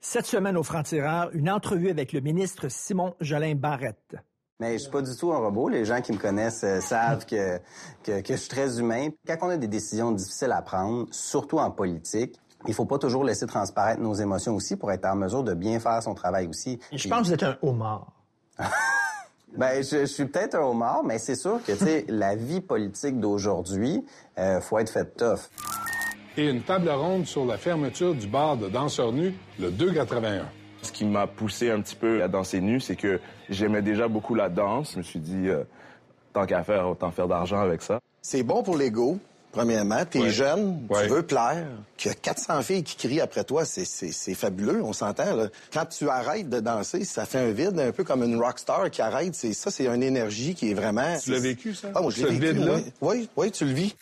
Cette semaine au Franc-Tireur, une entrevue avec le ministre Simon Jolin Barrette. Mais je suis pas du tout un robot. Les gens qui me connaissent euh, savent que, que, que je suis très humain. Quand on a des décisions difficiles à prendre, surtout en politique, il faut pas toujours laisser transparaître nos émotions aussi pour être en mesure de bien faire son travail aussi. Je pense que vous êtes un homard. Ben, je, je suis peut-être un homard, mais c'est sûr que, tu sais, la vie politique d'aujourd'hui, euh, faut être fait tough. Et une table ronde sur la fermeture du bar de danseurs nus le 281. Ce qui m'a poussé un petit peu à danser nu, c'est que j'aimais déjà beaucoup la danse. Je me suis dit, euh, tant qu'à faire, autant faire d'argent avec ça. C'est bon pour l'ego, premièrement. T'es Ouais. jeune, Ouais. tu veux plaire. Qu'il y a 400 filles qui crient après toi, c'est- fabuleux, on s'entend. là. Quand tu arrêtes de danser, ça fait un vide, un peu comme une rockstar qui arrête. C'est Ça, c'est une énergie qui est vraiment... Tu l'as vécu, ça? Ah, moi, je Ce l'ai vécu, vide-là? oui. Oui, oui, tu le vis.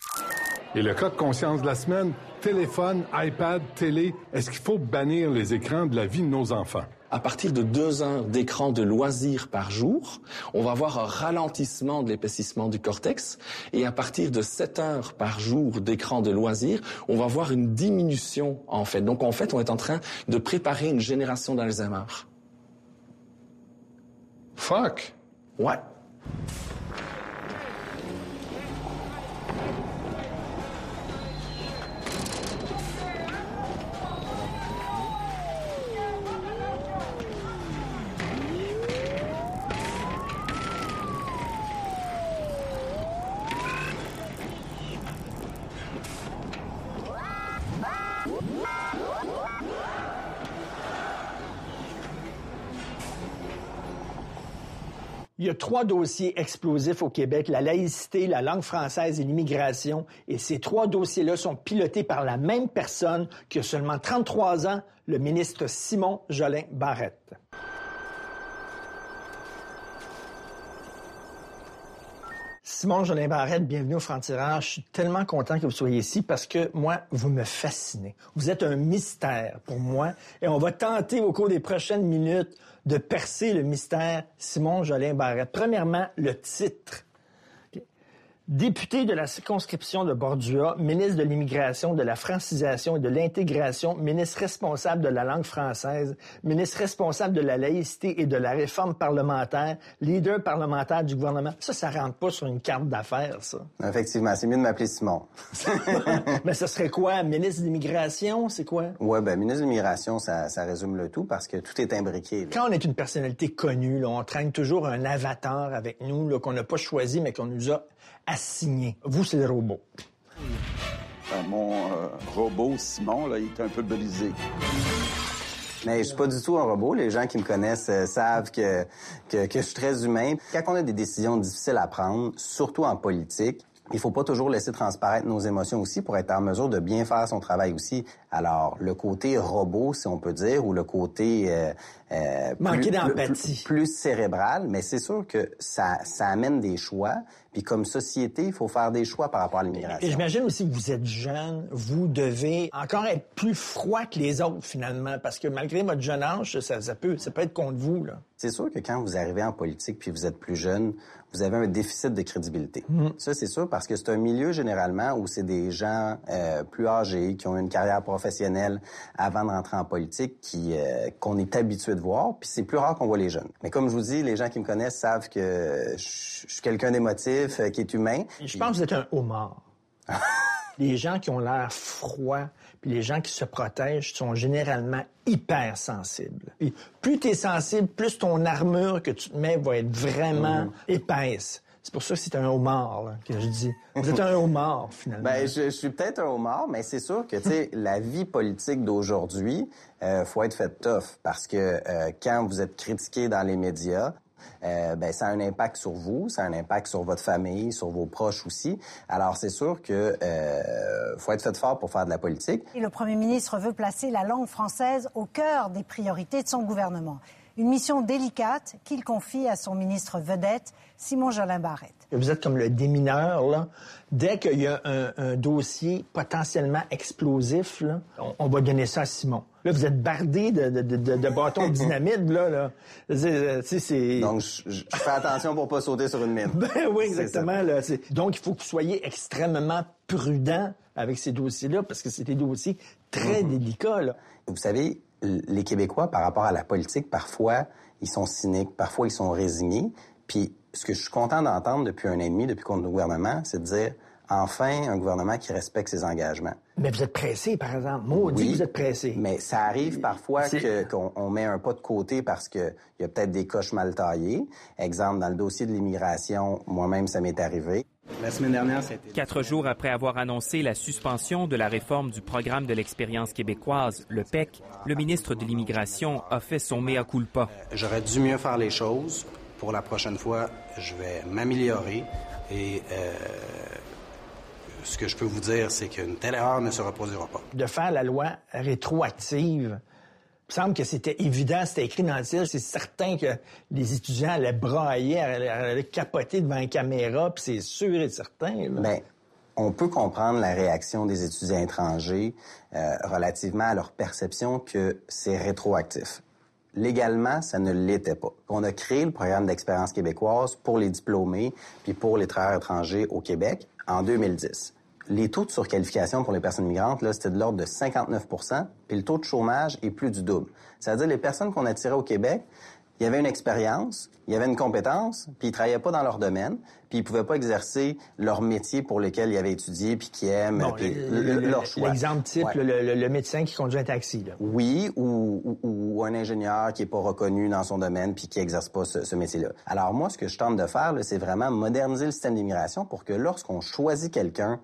Et le cas de conscience de la semaine, téléphone, iPad, télé, est-ce qu'il faut bannir les écrans de la vie de nos enfants? À partir de deux heures d'écran de loisirs par jour, on va avoir un ralentissement de l'épaississement du cortex. Et à partir de 7 heures par jour d'écran de loisirs, on va voir une diminution, en fait. Donc, en fait, on est en train de préparer une génération d'Alzheimer. Fuck! Ouais. Il y a trois dossiers explosifs au Québec, la laïcité, la langue française et l'immigration. Et ces trois dossiers-là sont pilotés par la même personne qui a seulement 33 ans, le ministre Simon Jolin Barrette. Simon Jolin Barrette, bienvenue au Franc-Tireur. Je suis tellement content que vous soyez ici parce que moi, vous me fascinez. Vous êtes un mystère pour moi et on va tenter au cours des prochaines minutes de percer le mystère Simon Jolin Barrette. Premièrement, le titre. Député de la circonscription de Bordua, ministre de l'Immigration, de la francisation et de l'intégration, ministre responsable de la langue française, ministre responsable de la laïcité et de la réforme parlementaire, leader parlementaire du gouvernement. Ça, ça rentre pas sur une carte d'affaires, ça. Effectivement, c'est mieux de m'appeler Simon. Mais ce serait quoi? Ministre de l'Immigration, c'est quoi? Ouais, ben, ministre de l'immigration, ça, ça résume le tout parce que tout est imbriqué. là. Quand on est une personnalité connue, là, on traîne toujours un avatar avec nous qu'on n'a pas choisi, mais qu'on nous a assigné. Vous, c'est le robot. Euh, Mon euh, robot, Simon, là, il est un peu brisé. Mais je suis pas du tout un robot. Les gens qui me connaissent euh, savent que, que, que je suis très humain. Quand on a des décisions difficiles à prendre, surtout en politique, il faut pas toujours laisser transparaître nos émotions aussi pour être en mesure de bien faire son travail aussi. Alors, le côté robot, si on peut dire, ou le côté euh, euh, Manquer plus- d'empathie. plus, plus cérébral, mais c'est sûr que ça, ça amène des choix. Puis comme société, il faut faire des choix par rapport à Et l'immigration. j'imagine aussi que vous êtes jeune, vous devez encore être plus froid que les autres finalement, parce que malgré votre jeune âge, ça, ça peut, ça peut être contre vous. Là. C'est sûr que quand vous arrivez en politique puis vous êtes plus jeune, vous avez un déficit de crédibilité. Ça, c'est sûr parce que c'est un milieu généralement où c'est des gens euh, plus âgés qui ont une carrière professionnelle avant de rentrer en politique qui euh, qu'on est habitué de voir. Puis c'est plus rare qu'on voit les jeunes. Mais comme je vous dis, les gens qui me connaissent savent que je je suis quelqu'un d'émotif, euh, qui est humain. Je pense que vous êtes un homard. les gens qui ont l'air froids, puis les gens qui se protègent sont généralement hyper sensibles. Puis plus tu es sensible, plus ton armure que tu te mets va être vraiment épaisse. C'est pour ça que c'est un homard là, que je dis. Vous êtes un homard finalement. Ben, je, je suis peut-être un homard, mais c'est sûr que, tu sais, la vie politique d'aujourd'hui, euh, faut être fait tough parce que euh, quand vous êtes critiqué dans les médias, euh, ben, ça a un impact sur vous, ça a un impact sur votre famille, sur vos proches aussi. Alors, c'est sûr que euh, faut être fait fort pour faire de la politique. Et le Premier ministre veut placer la langue française au cœur des priorités de son gouvernement. Une mission délicate qu'il confie à son ministre vedette, Simon Jolin Barrette. Vous êtes comme le démineur, là. Dès qu'il y a un, un dossier potentiellement explosif, là, on, on va donner ça à Simon. Là, vous êtes bardé de, de, de, de bâtons de dynamite, là. là. C'est- euh, tu sais, c'est... Donc, je, je fais attention pour pas sauter sur une mine. Ben oui, exactement. Là, donc, il faut que vous soyez extrêmement prudent avec ces dossiers-là parce que c'est des dossiers très Mhm. délicats. Là. Vous savez, les Québécois, par rapport à la politique, parfois, ils sont cyniques, parfois, ils sont résignés. Puis, ce que je suis content d'entendre depuis un an et demi, depuis qu'on est au gouvernement, c'est de dire, enfin, un gouvernement qui respecte ses engagements. Mais vous êtes pressé, par exemple. Maudit, Oui, vous êtes pressé. Mais ça arrive parfois qu'on on met un pas de côté parce qu'il y a peut-être des coches mal taillées. Exemple, dans le dossier de l'immigration, moi-même, ça m'est arrivé. La semaine dernière, c'était... Quatre jours après avoir annoncé la suspension de la réforme du programme de l'expérience québécoise, le PEC, le ministre de l'Immigration a fait son mea culpa. J'aurais dû mieux faire les choses. Pour la prochaine fois, je vais m'améliorer et euh, ce que je peux vous dire, c'est qu'une telle erreur ne se reproduira pas. De faire la loi rétroactive, me semble que c'était évident, c'était écrit dans le ciel. C'est certain que les étudiants allaient brailler, allaient, allaient capoter devant une caméra, puis c'est sûr et certain. là. Ben, on peut comprendre la réaction des étudiants étrangers euh, relativement à leur perception que c'est rétroactif. Légalement, ça ne l'était pas. On a créé le programme d'expérience québécoise pour les diplômés puis pour les travailleurs étrangers au Québec en 2010. Les taux de surqualification pour les personnes migrantes, là, c'était de l'ordre de 59% puis le taux de chômage est plus du double. C'est-à-dire les personnes qu'on attirait au Québec, il y avait une expérience, il y avait une compétence, puis ils travaillaient pas dans leur domaine, puis ils pouvaient pas exercer leur métier pour lequel ils avaient étudié puis qui aiment, Bon, puis le- le- le- leur choix. L'exemple type, Ouais. le, médecin qui conduit un taxi. Là. Oui, ou, ou- ou un ingénieur qui est pas reconnu dans son domaine puis qui exerce pas ce, ce métier-là. Alors moi, ce que je tente de faire, là, c'est vraiment moderniser le système d'immigration pour que lorsqu'on choisit quelqu'un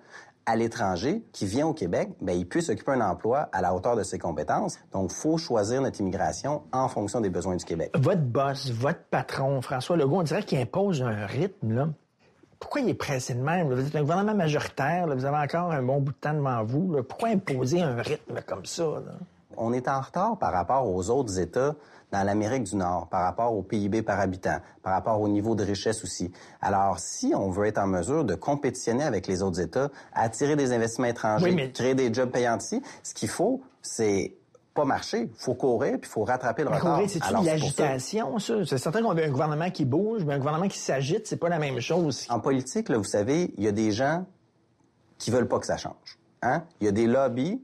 à l'étranger qui vient au Québec, ben, il puisse occuper un emploi à la hauteur de ses compétences. Donc, faut choisir notre immigration en fonction des besoins du Québec. Votre boss, votre patron, François Legault, on dirait qu'il impose un rythme. Là. Pourquoi il est pressé de même? Vous êtes un gouvernement majoritaire, là, vous avez encore un bon bout de temps devant vous. là. Pourquoi imposer un rythme comme ça? là? On est en retard par rapport aux autres États dans l'Amérique du Nord, par rapport au PIB par habitant, par rapport au niveau de richesse aussi. Alors, si on veut être en mesure de compétitionner avec les autres États, attirer des investissements étrangers, Oui, mais- créer des jobs payants ici, ce qu'il faut, c'est pas marcher. Il faut courir, puis il faut rattraper le Mais retard. De c'est ça- l'agitation, ça? C'est certain qu'on veut un gouvernement qui bouge, mais un gouvernement qui s'agite, c'est pas la même chose. En politique, là, vous savez, il y a des gens qui veulent pas que ça change. Hein? Il y a des lobbies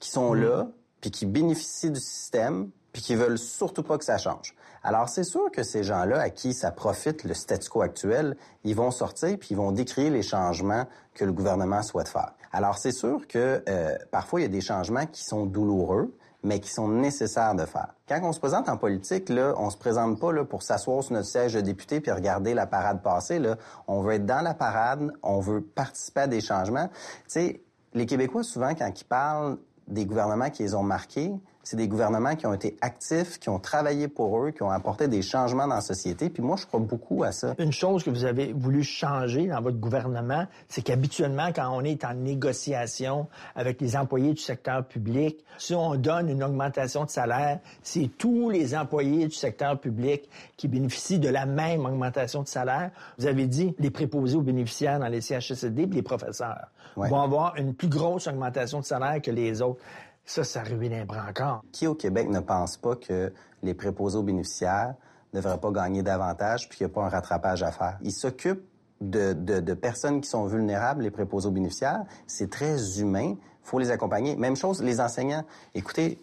qui sont là, puis qui bénéficient du système, puis qui veulent surtout pas que ça change. Alors, c'est sûr que ces gens-là, à qui ça profite le statu quo actuel, ils vont sortir puis ils vont décrire les changements que le gouvernement souhaite faire. Alors, c'est sûr que euh, parfois, il y a des changements qui sont douloureux, mais qui sont nécessaires de faire. Quand on se présente en politique, là, on se présente pas là, pour s'asseoir sur notre siège de député puis regarder la parade passer. Là. On veut être dans la parade, on veut participer à des changements. Tu sais, les Québécois, souvent, quand ils parlent des gouvernements qui les ont marqués, c'est des gouvernements qui ont été actifs, qui ont travaillé pour eux, qui ont apporté des changements dans la société. Puis moi, je crois beaucoup à ça. Une chose que vous avez voulu changer dans votre gouvernement, c'est qu'habituellement, quand on est en négociation avec les employés du secteur public, si on donne une augmentation de salaire, c'est tous les employés du secteur public qui bénéficient de la même augmentation de salaire. Vous avez dit les préposés aux bénéficiaires dans les CHSLD puis les professeurs Ouais. vont avoir une plus grosse augmentation de salaire que les autres. Ça, ça ruine un brancard. Qui au Québec ne pense pas que les préposés aux bénéficiaires ne devraient pas gagner davantage puis qu'il n'y a pas un rattrapage à faire? Ils s'occupent de, de- personnes qui sont vulnérables, les préposés aux bénéficiaires. C'est très humain. Faut les accompagner. Même chose, les enseignants. Écoutez,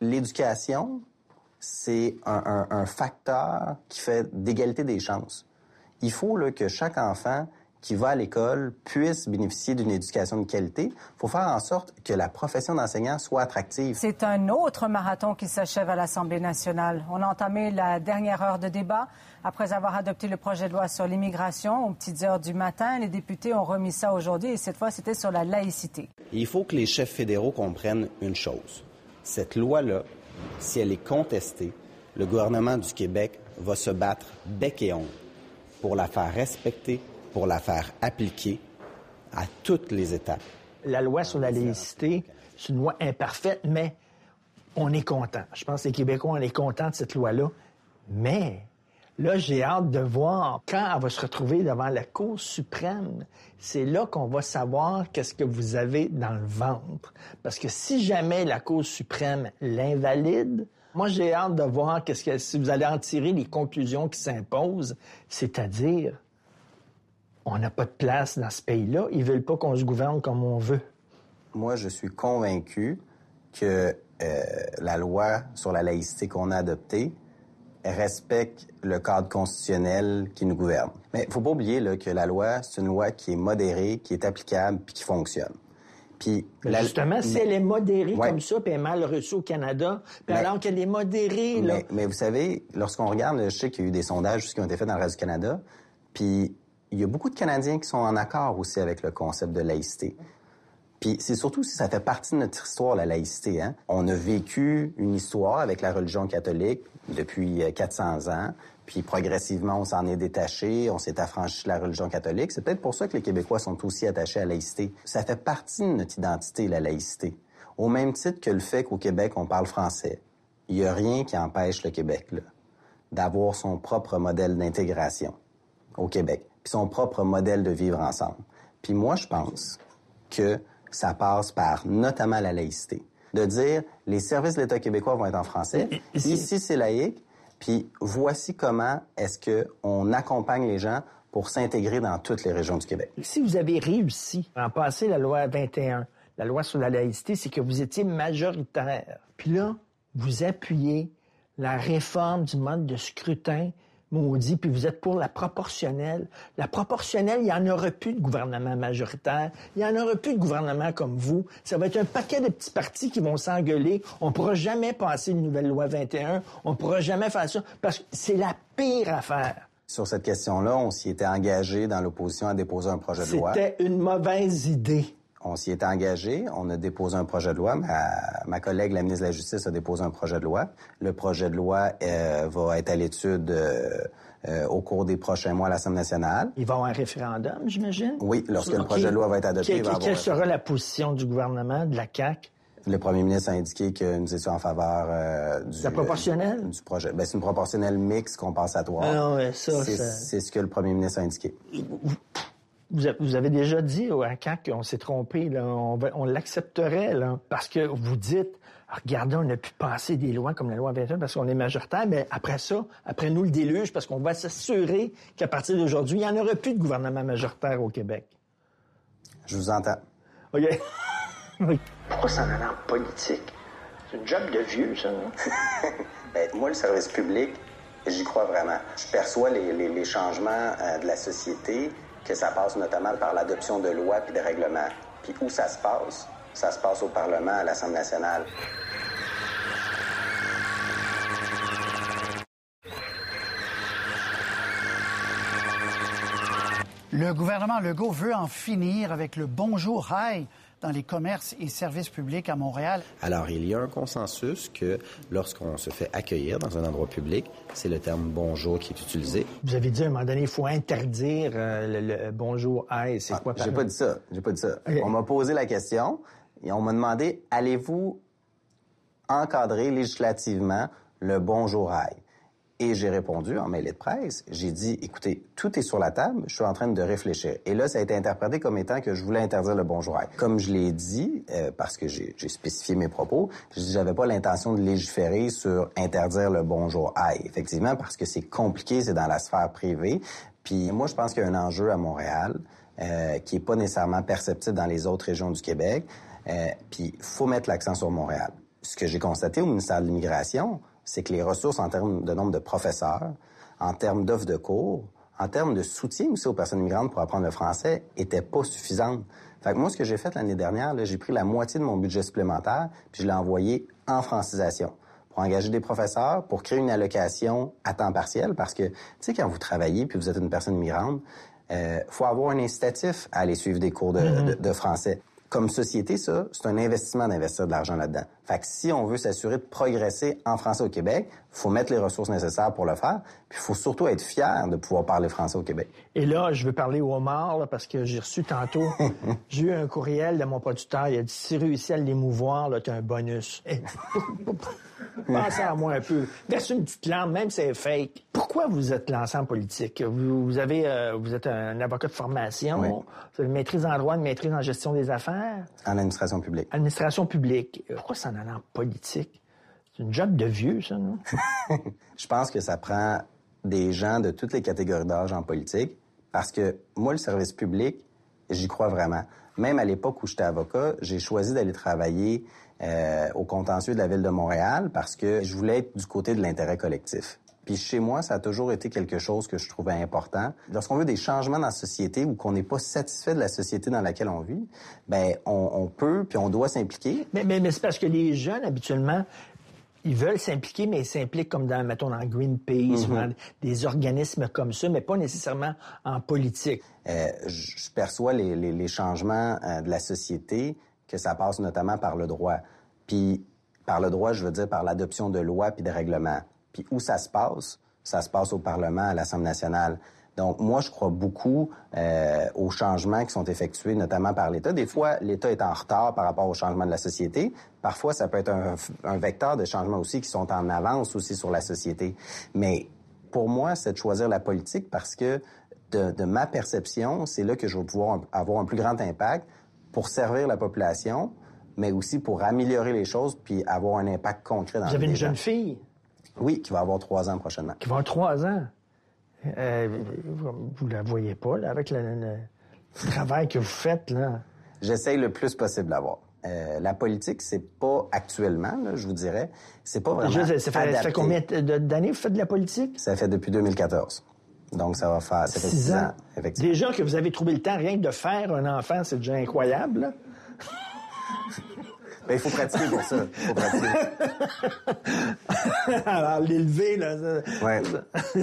l'éducation, c'est un, un- un facteur qui fait d'égalité des chances. Il faut là, que chaque enfant qui va à l'école puisse bénéficier d'une éducation de qualité. Il faut faire en sorte que la profession d'enseignant soit attractive. C'est un autre marathon qui s'achève à l'Assemblée nationale. On a entamé la dernière heure de débat. Après avoir adopté le projet de loi sur l'immigration aux petites heures du matin, les députés ont remis ça aujourd'hui et cette fois, c'était sur la laïcité. Il faut que les chefs fédéraux comprennent une chose. Cette loi-là, si elle est contestée, le gouvernement du Québec va se battre bec et ongle pour la faire respecter, pour la faire appliquer à toutes les étapes. la loi sur la laïcité, c'est une loi imparfaite, mais on est content. Je pense que les Québécois, on est contents de cette loi-là. Mais là, j'ai hâte de voir quand elle va se retrouver devant la Cour suprême. C'est là qu'on va savoir qu'est-ce que vous avez dans le ventre. Parce que si jamais la Cour suprême l'invalide, moi, j'ai hâte de voir qu'est-ce que, si vous allez en tirer les conclusions qui s'imposent, c'est-à-dire on n'a pas de place dans ce pays-là. Ils veulent pas qu'on se gouverne comme on veut. Moi, je suis convaincu que euh, la loi sur la laïcité qu'on a adoptée respecte le cadre constitutionnel qui nous gouverne. Mais il faut pas oublier là, que la loi, c'est une loi qui est modérée, qui est applicable, puis qui fonctionne. Puis la... justement, si elle est modérée comme ça, puis elle est mal reçue au Canada, puis alors qu'elle est modérée... Là... Mais, mais vous savez, lorsqu'on regarde, je sais qu'il y a eu des sondages qui ont été faits dans le reste du Canada, puis il y a beaucoup de Canadiens qui sont en accord aussi avec le concept de laïcité. Puis c'est surtout si ça fait partie de notre histoire, la laïcité. Hein? On a vécu une histoire avec la religion catholique depuis 400 ans, puis progressivement, on s'en est détaché, on s'est affranchi de la religion catholique. C'est peut-être pour ça que les Québécois sont aussi attachés à la laïcité. Ça fait partie de notre identité, la laïcité. Au même titre que le fait qu'au Québec, on parle français. Il n'y a rien qui empêche le Québec d'avoir son propre modèle d'intégration au Québec, puis son propre modèle de vivre ensemble. Puis moi, je pense que ça passe par notamment la laïcité. De dire, les services de l'État québécois vont être en français. Ici, c'est laïque. Puis voici comment est-ce qu'on accompagne les gens pour s'intégrer dans toutes les régions du Québec. Si vous avez réussi à passer la loi 21, la loi sur la laïcité, c'est que vous étiez majoritaire. Puis là, vous appuyez la réforme du mode de scrutin maudit, puis vous êtes pour la proportionnelle. La proportionnelle, il n'y en aura plus de gouvernement majoritaire. Il n'y en aura plus de gouvernement comme vous. Ça va être un paquet de petits partis qui vont s'engueuler. On ne pourra jamais passer une nouvelle loi 21. On ne pourra jamais faire ça parce que c'est la pire affaire. Sur cette question-là, on s'y était engagé dans l'opposition à déposer un projet de loi. C'était une mauvaise idée on s'y est engagé. On a déposé un projet de loi. Ma, collègue, la ministre de la Justice, a déposé un projet de loi. Le projet de loi euh, va être à l'étude euh, euh, au cours des prochains mois à l'Assemblée nationale. Il va y avoir un référendum, j'imagine? Oui, lorsque le projet de loi va être adopté. quelle sera la position du gouvernement, de la CAQ? Le premier ministre a indiqué que nous étions en faveur du... La proportionnelle? du projet. Ben, c'est une proportionnelle mixte compensatoire. Ah non, ouais, ça, c'est ce que le premier ministre a indiqué. Vous avez déjà dit au CAC qu'on s'est trompé, là, on, l'accepterait, là, parce que vous dites, regardez, on a pu passer des lois comme la loi 21 parce qu'on est majoritaire, mais après ça, après nous le déluge, parce qu'on va s'assurer qu'à partir d'aujourd'hui, il n'y en aura plus de gouvernement majoritaire au Québec. Je vous entends. OK. Pourquoi ça en a en politique? C'est une job de vieux, ça, non? ben, moi, le service public, j'y crois vraiment. Je perçois les, changements euh, de la société que ça passe notamment par l'adoption de lois puis de règlements. Puis où ça se passe? Ça se passe au Parlement, à l'Assemblée nationale. Le gouvernement Legault veut en finir avec le bonjour high dans les commerces et services publics à Montréal. Alors, il y a un consensus que lorsqu'on se fait accueillir dans un endroit public, c'est le terme bonjour qui est utilisé. Vous avez dit à un moment donné, il faut interdire euh, le, bonjour, hey, c'est ah, quoi J'ai pas dit ça. J'ai pas dit ça. On m'a posé la question et on m'a demandé, allez-vous encadrer législativement le bonjour, hey? Et j'ai répondu en mail de presse, j'ai dit, écoutez, tout est sur la table, je suis en train de réfléchir. Et là, ça a été interprété comme étant que je voulais interdire le bonjour. Comme je l'ai dit, euh, parce que j'ai spécifié mes propos, j'avais pas l'intention de légiférer sur interdire le bonjour aïe. Effectivement, parce que c'est compliqué, c'est dans la sphère privée. Puis moi, je pense qu'il y a un enjeu à Montréal euh, qui est pas nécessairement perceptible dans les autres régions du Québec. Euh, puis faut mettre l'accent sur Montréal. Ce que j'ai constaté au ministère de l'Immigration, c'est que les ressources en termes de nombre de professeurs, en termes d'offres de cours, en termes de soutien aussi aux personnes immigrantes pour apprendre le français, étaient pas suffisantes. Fait que moi, ce que j'ai fait l'année dernière, j'ai pris la moitié de mon budget supplémentaire, puis je l'ai envoyé en francisation pour engager des professeurs, pour créer une allocation à temps partiel, parce que, tu sais, quand vous travaillez puis vous êtes une personne immigrante, euh, faut avoir un incitatif à aller suivre des cours de, mm-hmm. de français comme société, ça, c'est un investissement d'investir de l'argent là-dedans. Fait que si on veut s'assurer de progresser en français au Québec, faut mettre les ressources nécessaires pour le faire. Puis il faut surtout être fier de pouvoir parler français au Québec. Et là, je veux parler au homard, parce que j'ai reçu tantôt, j'ai eu un courriel de mon producteur. Il a dit, si réussi à l'émouvoir, là, as un bonus. Pensez à moi un peu. Verse une petite lampe, même si c'est fake. Pourquoi vous êtes lancé en politique? Vous, avez, euh, vous êtes un avocat de formation. Vous avez une maîtrise en droit, une maîtrise en gestion des affaires? En administration publique. Administration publique. Pourquoi ça en a en politique? C'est une job de vieux, ça, non? Je pense que ça prend des gens de toutes les catégories d'âge en politique Parce que moi, le service public, j'y crois vraiment. Même à l'époque où j'étais avocat, j'ai choisi d'aller travailler euh, au contentieux de la ville de Montréal parce que je voulais être du côté de l'intérêt collectif. Puis chez moi, ça a toujours été quelque chose que je trouvais important. Lorsqu'on veut des changements dans la société ou qu'on n'est pas satisfait de la société dans laquelle on vit, ben on, on peut puis on doit s'impliquer. Mais, mais, mais c'est parce que les jeunes, habituellement, ils veulent s'impliquer, mais ils s'impliquent comme dans, mettons, dans Greenpeace, ou dans des organismes comme ça, mais pas nécessairement en politique. Euh, je je perçois les, les- les changements euh, de la société, que ça passe notamment par le droit. Puis par le droit, je veux dire par l'adoption de lois puis de règlements. Puis où ça se passe? Ça se passe au Parlement, à l'Assemblée nationale. Donc moi, je crois beaucoup euh, aux changements qui sont effectués, notamment par l'État. Des fois, l'État est en retard par rapport aux changements de la société. Parfois, ça peut être un, un vecteur de changement aussi qui sont en avance aussi sur la société. Mais pour moi, c'est de choisir la politique parce que de, de ma perception, c'est là que je vais pouvoir avoir un plus grand impact pour servir la population, mais aussi pour améliorer les choses puis avoir un impact concret dans Vous la avez vie une gens. jeune fille? Oui, qui va avoir trois ans prochainement. qui va avoir trois ans? Euh, vous, la voyez pas, là, avec le, le- le travail que vous faites, là? J'essaye le plus possible d'avoir. Euh, la politique, c'est pas actuellement, là, je vous dirais, c'est pas vraiment Déjà, ça, fait, ça fait adapté. combien d'années que vous faites de la politique? Ça fait depuis 2014. Donc, ça va faire... Ça fait Six six ans. ans, effectivement. Déjà que vous avez trouvé le temps rien que de faire un enfant, c'est déjà incroyable. Ben, il faut pratiquer pour ça. Faut pratiquer. Alors, l'élever, là. ça- Ouais.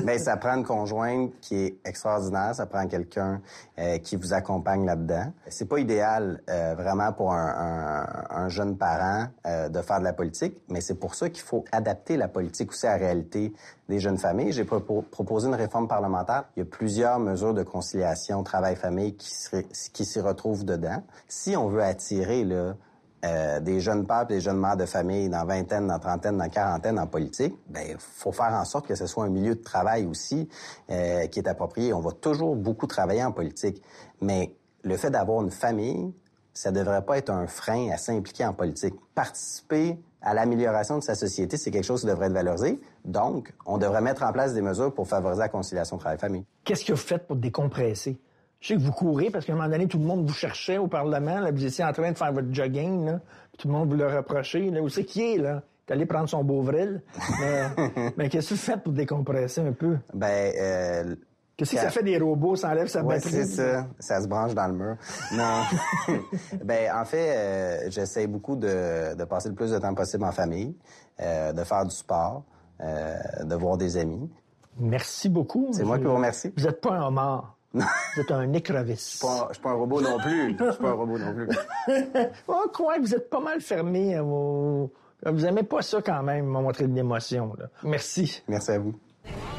Mais ça prend une conjointe qui est extraordinaire. Ça prend quelqu'un euh, qui vous accompagne là-dedans. C'est pas idéal euh, vraiment pour un, un- un jeune parent euh, de faire de la politique, mais c'est pour ça qu'il faut adapter la politique aussi à la réalité des jeunes familles. J'ai propo- proposé une réforme parlementaire. Il y a plusieurs mesures de conciliation travail-famille qui s'y retrouvent dedans. Si on veut attirer là euh, des jeunes pères des jeunes mères de famille dans vingtaine, dans trentaine, dans quarantaine en politique, ben faut faire en sorte que ce soit un milieu de travail aussi euh, qui est approprié. On va toujours beaucoup travailler en politique, mais le fait d'avoir une famille, ça devrait pas être un frein à s'impliquer en politique. Participer à l'amélioration de sa société, c'est quelque chose qui devrait être valorisé. Donc, on devrait mettre en place des mesures pour favoriser la conciliation travail-famille. Qu'est-ce que vous faites pour décompresser? Je sais que vous courez parce qu'à un moment donné, tout le monde vous cherchait au Parlement. Là, vous étiez en train de faire votre jogging. Là, puis tout le monde vous le reprochait. Là, où c'est qui est, là? T'es allé prendre son Beauvril. Mais, mais qu'est-ce que vous faites pour décompresser un peu? Ben, euh, Qu'est-ce que ça fait des robots? Ça enlève sa Ouais, batterie? c'est ça. Ça se branche dans le mur. Non. ben, en fait, euh, j'essaie beaucoup de, de passer le plus de temps possible en famille, euh, de faire du sport, euh, de voir des amis. Merci beaucoup. C'est moi qui vous remercie. Vous n'êtes pas un homard. Vous êtes un écrevisse. Je suis pas un robot non plus. Je suis pas un robot non plus. On croit que vous êtes pas mal fermé à vos... Vous aimez pas ça quand même, me montrer de l'émotion. là. Merci. Merci à vous.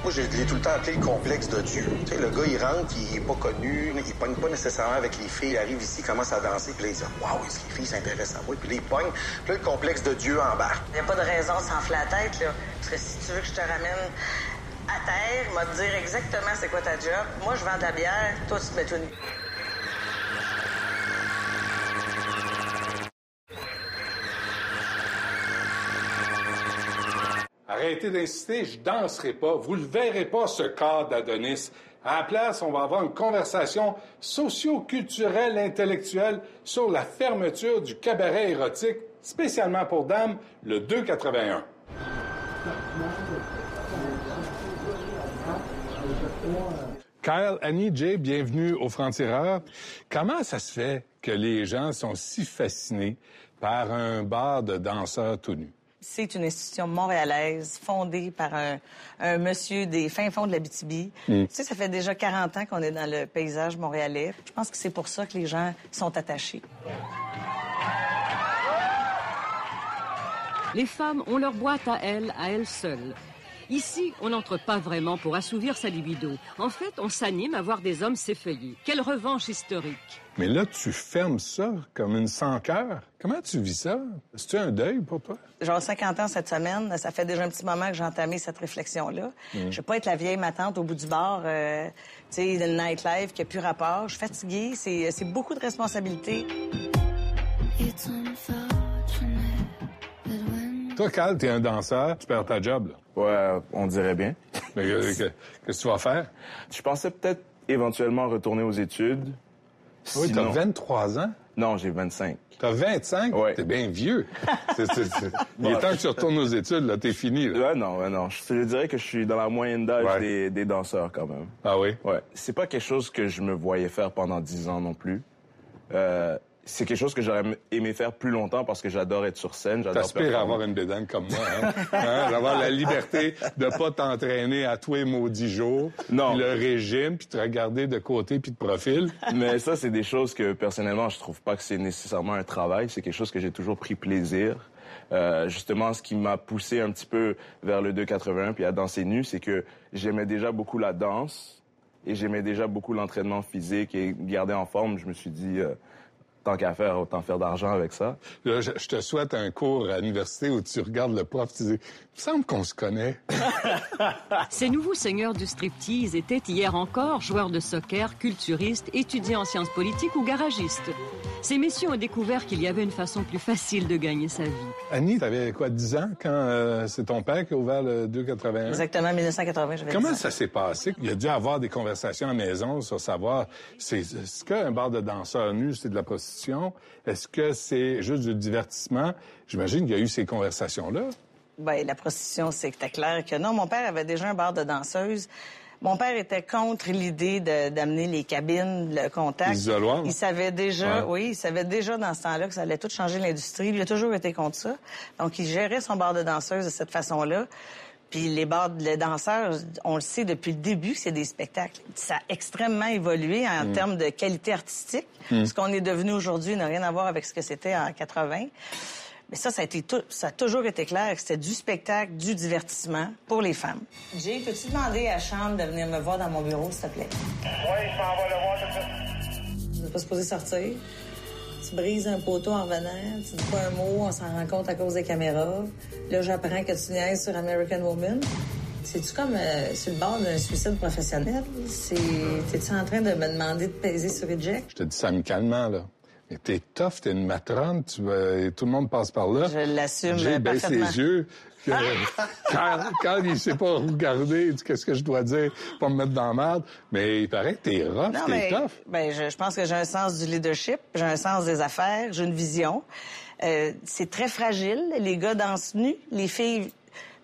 Moi, je l'ai tout le temps appelé le complexe de Dieu. Tu sais, le gars, il rentre, il est pas connu, il pogne pas nécessairement avec les filles. Il arrive ici, il commence à danser, puis là, il dit Waouh, est-ce que les filles s'intéressent à moi? Puis là, il pogne. Puis là, le complexe de Dieu embarque. Il n'y a pas de raison de s'enfler la tête, là. Parce que si tu veux que je te ramène à terre, m'a te dire exactement c'est quoi ta job. Moi, je vends de la bière, toi, tu te. Arrêtez d'insister, je danserai pas. Vous le verrez pas, ce corps d'Adonis. À la place, on va avoir une conversation socio-culturelle, intellectuelle sur la fermeture du cabaret érotique, spécialement pour dames, le 281. Kyle, Annie, Jay, bienvenue au Franc-Tireur. Comment ça se fait que les gens sont si fascinés par un bar de danseurs tout nus? C'est une institution montréalaise fondée par un, un monsieur des fins fonds de l'Abitibi. Mm. Tu sais, ça fait déjà 40 ans qu'on est dans le paysage montréalais. Je pense que c'est pour ça que les gens sont attachés. Les femmes ont leur boîte à elles, à elles seules. Ici, on n'entre pas vraiment pour assouvir sa libido. En fait, on s'anime à voir des hommes s'effeuiller. Quelle revanche historique. Mais là, tu fermes ça comme une sans-cœur. Comment tu vis ça? C'est-tu un deuil pour toi? Genre 50 ans cette semaine, ça fait déjà un petit moment que j'ai entamé cette réflexion-là. Mm. Je veux pas être la vieille matante au bout du bar, euh, tu sais, d'une nightlife qui a plus rapport. Je suis fatiguée, c'est c'est beaucoup de responsabilités. Toi, Cal, t'es un danseur, tu perds ta job, là. Ouais, on dirait bien. Mais que- qu'est-ce que tu vas faire? Je pensais peut-être éventuellement retourner aux études. Oui, t'as Sinon- 23 ans? Non, j'ai 25. T'as 25? Ouais. T'es bien vieux. C'est- c'est- Il est temps que tu retournes aux études, là. T'es fini, là. Ouais, non, ouais, non. Je, je dirais que je suis dans la moyenne d'âge Ouais. des, des danseurs quand même. Ah oui? Ouais. C'est pas quelque chose que je me voyais faire pendant 10 ans non plus. Euh, c'est quelque chose que j'aurais aimé faire plus longtemps parce que j'adore être sur scène. T'aspires à avoir une bédaine comme moi, hein? Hein? D'avoir la liberté de pas t'entraîner à tous les maudits jours. Non. Le régime, puis te regarder de côté puis de profil. Mais ça, c'est des choses que personnellement, je trouve pas que c'est nécessairement un travail. C'est quelque chose que j'ai toujours pris plaisir. Euh, justement, ce qui m'a poussé un petit peu vers le 281 puis à danser nu, c'est que j'aimais déjà beaucoup la danse et j'aimais déjà beaucoup l'entraînement physique et garder en forme. Je me suis dit, euh, tant qu'à faire, autant faire d'argent avec ça. Là, je, te souhaite un cours à l'université où tu regardes le prof, tu dis, semble qu'on se connaît. Ces nouveaux seigneurs du striptease étaient hier encore joueurs de soccer, culturistes, étudiants en sciences politiques ou garagistes. Ces messieurs ont découvert qu'il y avait une façon plus facile de gagner sa vie. Annie, t'avais quoi, 10 ans quand euh, c'est ton père qui a ouvert le 281? Exactement, 1980, j'avais Comment 10 ans. ça s'est passé? Il y a dû avoir des conversations à la maison sur savoir, c'est, est-ce qu'un bar de danseurs nus, c'est de la prostitution? Est-ce que c'est juste du divertissement? J'imagine qu'il y a eu ces conversations-là. Ben, la prostitution, c'était clair que non. Mon père avait déjà un bar de danseuses. Mon père était contre l'idée de- d'amener les cabines, le contact. Il savait déjà, Ouais. oui, il savait déjà dans ce temps-là que ça allait tout changer l'industrie. Il a toujours été contre ça. Donc, il gérait son bar de danseuses de cette façon-là. Puis les bars de danseurs, on le sait depuis le début que c'est des spectacles. Ça a extrêmement évolué en Mm. termes de qualité artistique. Mm. Ce qu'on est devenu aujourd'hui n'a rien à voir avec ce que c'était en 80. Mais ça, ça a, été tout- ça a toujours été clair que c'était du spectacle, du divertissement pour les femmes. Jay, peux-tu demander à Chambre de venir me voir dans mon bureau, s'il te plaît? Oui, je m'en vais le voir tout de suite. Tu n'es pas supposé sortir? Tu brises un poteau en revenant, tu dis pas un mot, on s'en rend compte à cause des caméras. Là, j'apprends que tu niaises sur American Woman. C'est-tu comme euh, sur le bord d'un suicide professionnel? C'est... T'es-tu en train de me demander de peser sur Eject? Je te dis ça amicalement, là. Mais t'es tough, t'es une matrone, tu, tout le monde passe par là. Je l'assume J'ai euh, baissé les yeux. que- quand, quand il sait pas regarder, qu'est-ce que je dois dire pour me mettre dans la merde? Mais il paraît que t'es rough, t'es tough. ben, je, je pense que j'ai un sens du leadership, j'ai un sens des affaires, j'ai une vision. Euh, c'est très fragile. Les gars dansent nus, les filles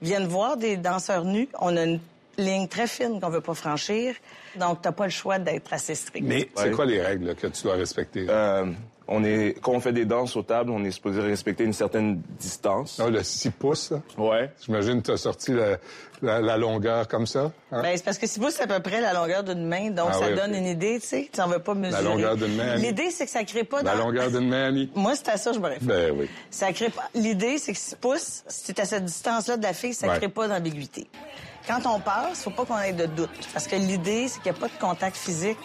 viennent voir des danseurs nus. On a une ligne très fine qu'on veut pas franchir. Donc, t'as pas le choix d'être assez strict. Mais c'est quoi les règles là, que tu dois respecter? Euh, on est, quand on fait des danses aux tables, on est supposé respecter une certaine distance. Ah, le 6 pouces, là? Ouais. J'imagine que tu as sorti la, la- la longueur comme ça. hein? Ben, c'est parce que si vous, c'est à peu près la longueur d'une main, donc Ah ça oui, donne une idée, tu sais. Tu n'en veux pas mesurer. longueur d'une main, Annie. L'idée, c'est que ça crée pas la dans... longueur d'une main, Annie? Moi, c'est à ça que je me réfère. Ben oui. Ça crée pas. L'idée, c'est que 6 pouces, si tu à cette distance-là de la fille, ça Ouais. crée pas d'ambiguïté. Quand on passe, faut pas qu'on ait de doute. Parce que l'idée, c'est qu'il n'y a pas de contact physique,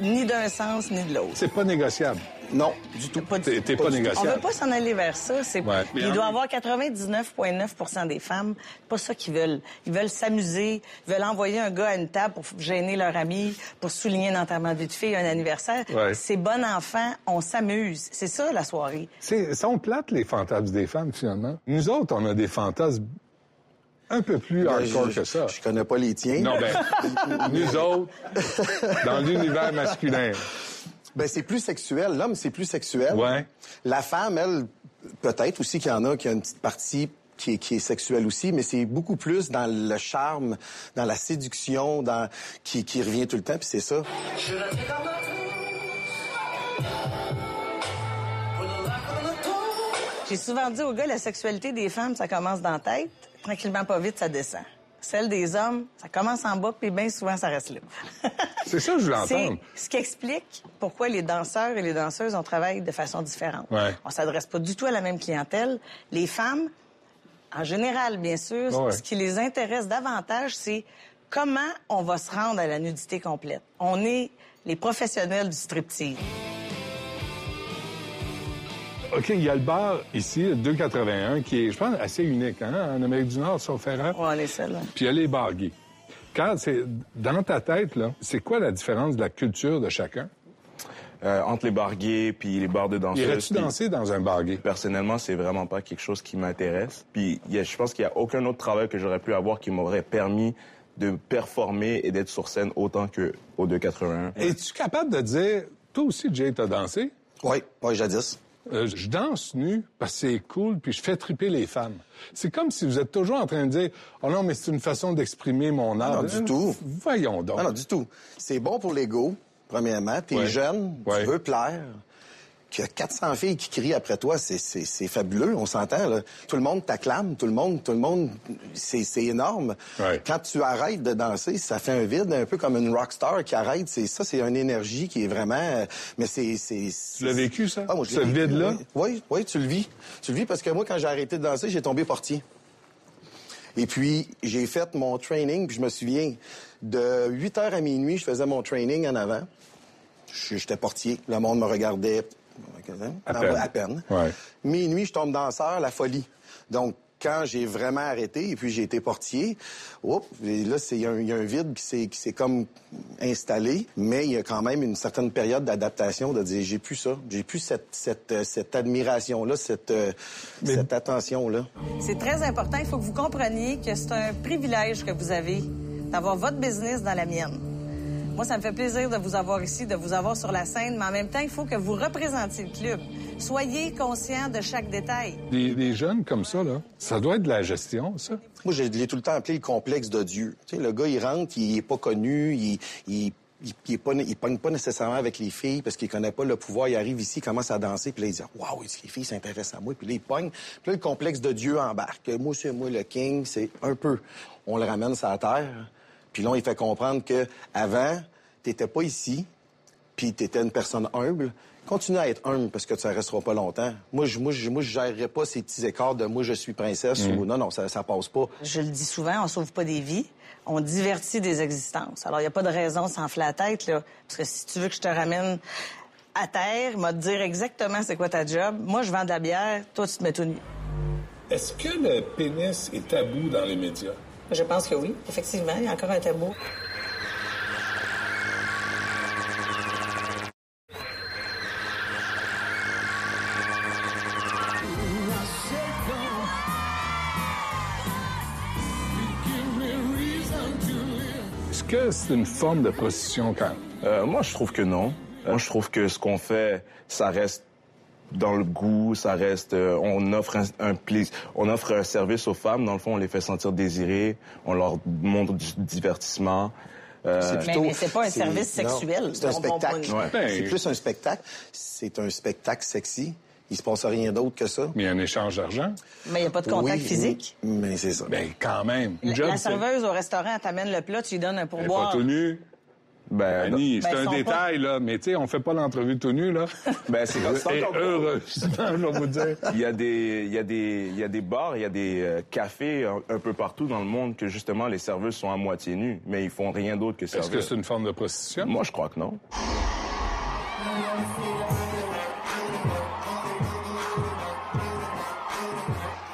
ni d'un sens, ni de l'autre. C'est pas négociable. Non, du tout. T'es t'es pas, On négociable. veut pas s'en aller vers ça. C'est... Ouais. Il en- doit y avoir 99,9 des femmes. C'est pas ça qu'ils veulent. Ils veulent s'amuser. Ils veulent envoyer un gars à une table pour gêner leur ami, pour souligner un enterrement de vie de fille, un anniversaire. Ouais. C'est bon enfant. On s'amuse. C'est ça, la soirée. C'est, sont plates, les fantasmes des femmes, finalement. Nous autres, on a des fantasmes un peu plus Ben, hardcore je- que ça. Je connais pas les tiens. Non, ben, nous autres, dans l'univers masculin. Ben, c'est plus sexuel. L'homme, c'est plus sexuel. Ouais. La femme, elle, peut-être aussi qu'il y en a qui a une petite partie qui est, qui est sexuelle aussi, mais c'est beaucoup plus dans le charme, dans la séduction, dans qui, qui revient tout le temps, puis c'est ça. J'ai souvent dit aux gars, la sexualité des femmes, ça commence dans la tête. Tranquillement, pas vite, ça descend. Celle des hommes, ça commence en bas, puis bien souvent, ça reste là. C'est ça que je voulais C'est entendre. ce qui explique pourquoi les danseurs et les danseuses, on travaille de façon différente. Ouais. On s'adresse pas du tout à la même clientèle. Les femmes, en général, bien sûr, Ouais. ce qui les intéresse davantage, c'est comment on va se rendre à la nudité complète. On est les professionnels du striptease. OK, il y a le bar ici, le 281, qui est, je pense, assez unique, hein, en Amérique du Nord, sauf erreur. Ouais, on est seul. hein. Puis il y a les bars gays. Quand c'est dans ta tête, là, c'est quoi la différence de la culture de chacun? Euh, entre les bars gays puis les bars de danseuses. Irais-tu danser dans un bar gay? Personnellement, c'est vraiment pas quelque chose qui m'intéresse. Puis il y a- je pense qu'il y a aucun autre travail que j'aurais pu avoir qui m'aurait permis de performer et d'être sur scène autant que au 281. Es-tu capable de dire, toi aussi, Jay, t'as dansé? Oui, oui, jadis. Euh, je danse nu parce que c'est cool, puis je fais triper les femmes. C'est comme si vous êtes toujours en train de dire « Oh non, mais c'est une façon d'exprimer mon art. Non, du tout. Voyons donc. Non, non, du tout. C'est bon pour l'ego, premièrement. T'es Ouais. jeune, Ouais. tu veux plaire. Qu'il y a 400 filles qui crient après toi, c'est- fabuleux, on s'entend. là. Tout le monde t'acclame, tout le monde, tout le monde, c'est énorme. Quand tu arrêtes de danser, ça fait un vide, un peu comme une rockstar qui arrête. C'est ça, c'est une énergie qui est vraiment. Mais c'est. Tu l'as vécu, ça? Ah, moi, Ce vécu, vide-là? Oui, oui, tu le vis. Tu le vis parce que moi, quand j'ai arrêté de danser, j'ai tombé portier. Et puis, j'ai fait mon training, puis je me souviens, de 8 heures à minuit, je faisais mon training en avant. J'étais portier. Le monde me regardait À peine. bas, à peine. Ouais. Minuit, je tombe danseur, la folie. Donc, quand j'ai vraiment arrêté et puis j'ai été portier, oups, et là, c'est- il y, a un- il y a un vide qui s'est- qui s'est comme installé, mais il y a quand même une certaine période d'adaptation de dire, j'ai plus ça, j'ai plus cette, cette, euh, cette admiration-là, cette, euh, cette attention-là. C'est très important. Il faut que vous compreniez que c'est un privilège que vous avez d'avoir votre business dans la mienne. Moi, ça me fait plaisir de vous avoir ici, de vous avoir sur la scène, mais en même temps, il faut que vous représentiez le club. Soyez conscient de chaque détail. Des, des jeunes comme ça, là, ça doit être de la gestion, ça. Moi, je l'ai tout le temps appelé le complexe de Dieu. Tu sais, le gars, il rentre, il est pas connu, il, il, il, il est pas, il pogne pas nécessairement avec les filles parce qu'il connaît pas le pouvoir. Il arrive ici, il commence à danser, puis là, il dit « Waouh, les filles s'intéressent à moi. » Puis là, il pogne. Puis là, le complexe de Dieu embarque. Moi, c'est moi le king. C'est un peu... On le ramène sur la terre. Puis là, il fait comprendre que avant, t'étais pas ici, puis t'étais une personne humble. Continue à être humble parce que tu ne resteras pas longtemps. Moi, je moi, je, moi, je gérerai pas ces petits écarts de moi, je suis princesse Mm. ou non, non, ça, ça passe pas. Je le dis souvent, on sauve pas des vies, on divertit des existences. Alors, il n'y a pas de raison de s'enfler la tête, là. Parce que si tu veux que je te ramène à terre, m'a te dire exactement c'est quoi ta job. Moi, je vends de la bière, toi, tu te mets tout nu. Est-ce que le pénis est tabou dans les médias? Je pense que oui. Effectivement, il y a encore un tabou. Que c'est une forme de prostitution quand même? Euh, moi, je trouve que non. Moi, je trouve que ce qu'on fait, ça reste dans le goût, ça reste. euh, on offre un, un plaisir, on offre un service aux femmes. Dans le fond, on les fait sentir désirées, on leur montre du divertissement. Euh, Mais- mais c'est pas un service sexuel. C'est un spectacle. Ouais. Ben, C'est plus un spectacle. C'est un spectacle sexy. Il se passe rien d'autre que ça. Mais il y a un échange d'argent. Mais il n'y a pas de contact Oui, physique. Mais c'est ça. Ben, quand même. La, job, serveuse au restaurant, elle t'amène le plat, tu lui donnes un Elle pourboire. pas tout nu. Ben, Annie, Ben, c'est ils un détail, là, mais tu sais, on fait pas l'entrevue tout nu, là. Ben, c'est comme ça. Et heureusement, je vais vous dire. Il y a des, il y a des, il y a des bars, il y a des euh, cafés un, un peu partout dans le monde que justement les serveuses sont à moitié nus, mais ils font rien d'autre que servir. Est-ce que c'est une forme de prostitution? Moi, je crois que non.